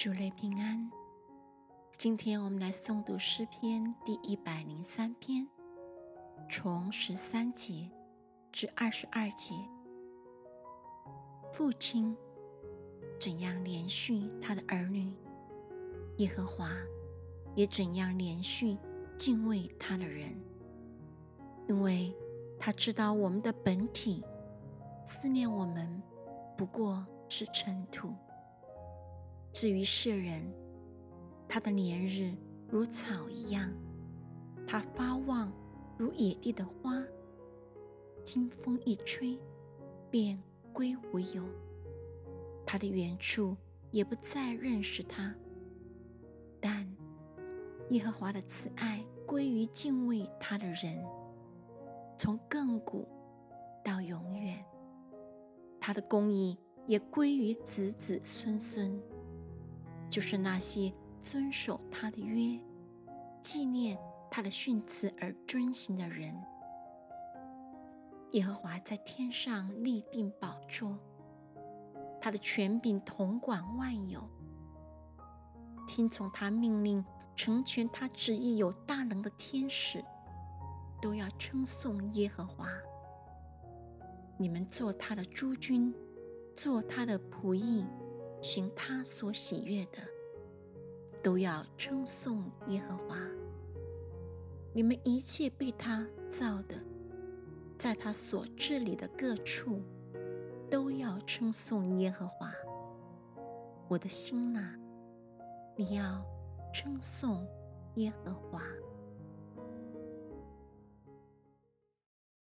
主内平安。今天我们来诵读诗篇第一百零三篇，从十三节至二十二节。父亲怎样连续他的儿女，耶和华也怎样连续敬畏他的人，因为他知道我们的本体，思念我们不过是尘土。至于世人，他的年日如草一样，他发旺如野地的花，清风一吹，便归无有。他的原处也不再认识他。但耶和华的慈爱归于敬畏他的人，从亘古到永远。他的公义也归于子子孙孙。就是那些遵守他的约、纪念他的训词而遵行的人。耶和华在天上立定宝座，他的权柄统管万有。听从他命令、成全他旨意有大能的天使，都要称颂耶和华。你们做他的诸君，做他的仆役。行他所喜悦的，都要称颂耶和华。你们一切被他造的，在他所治理的各处，都要称颂耶和华。我的心呐，你要称颂耶和华。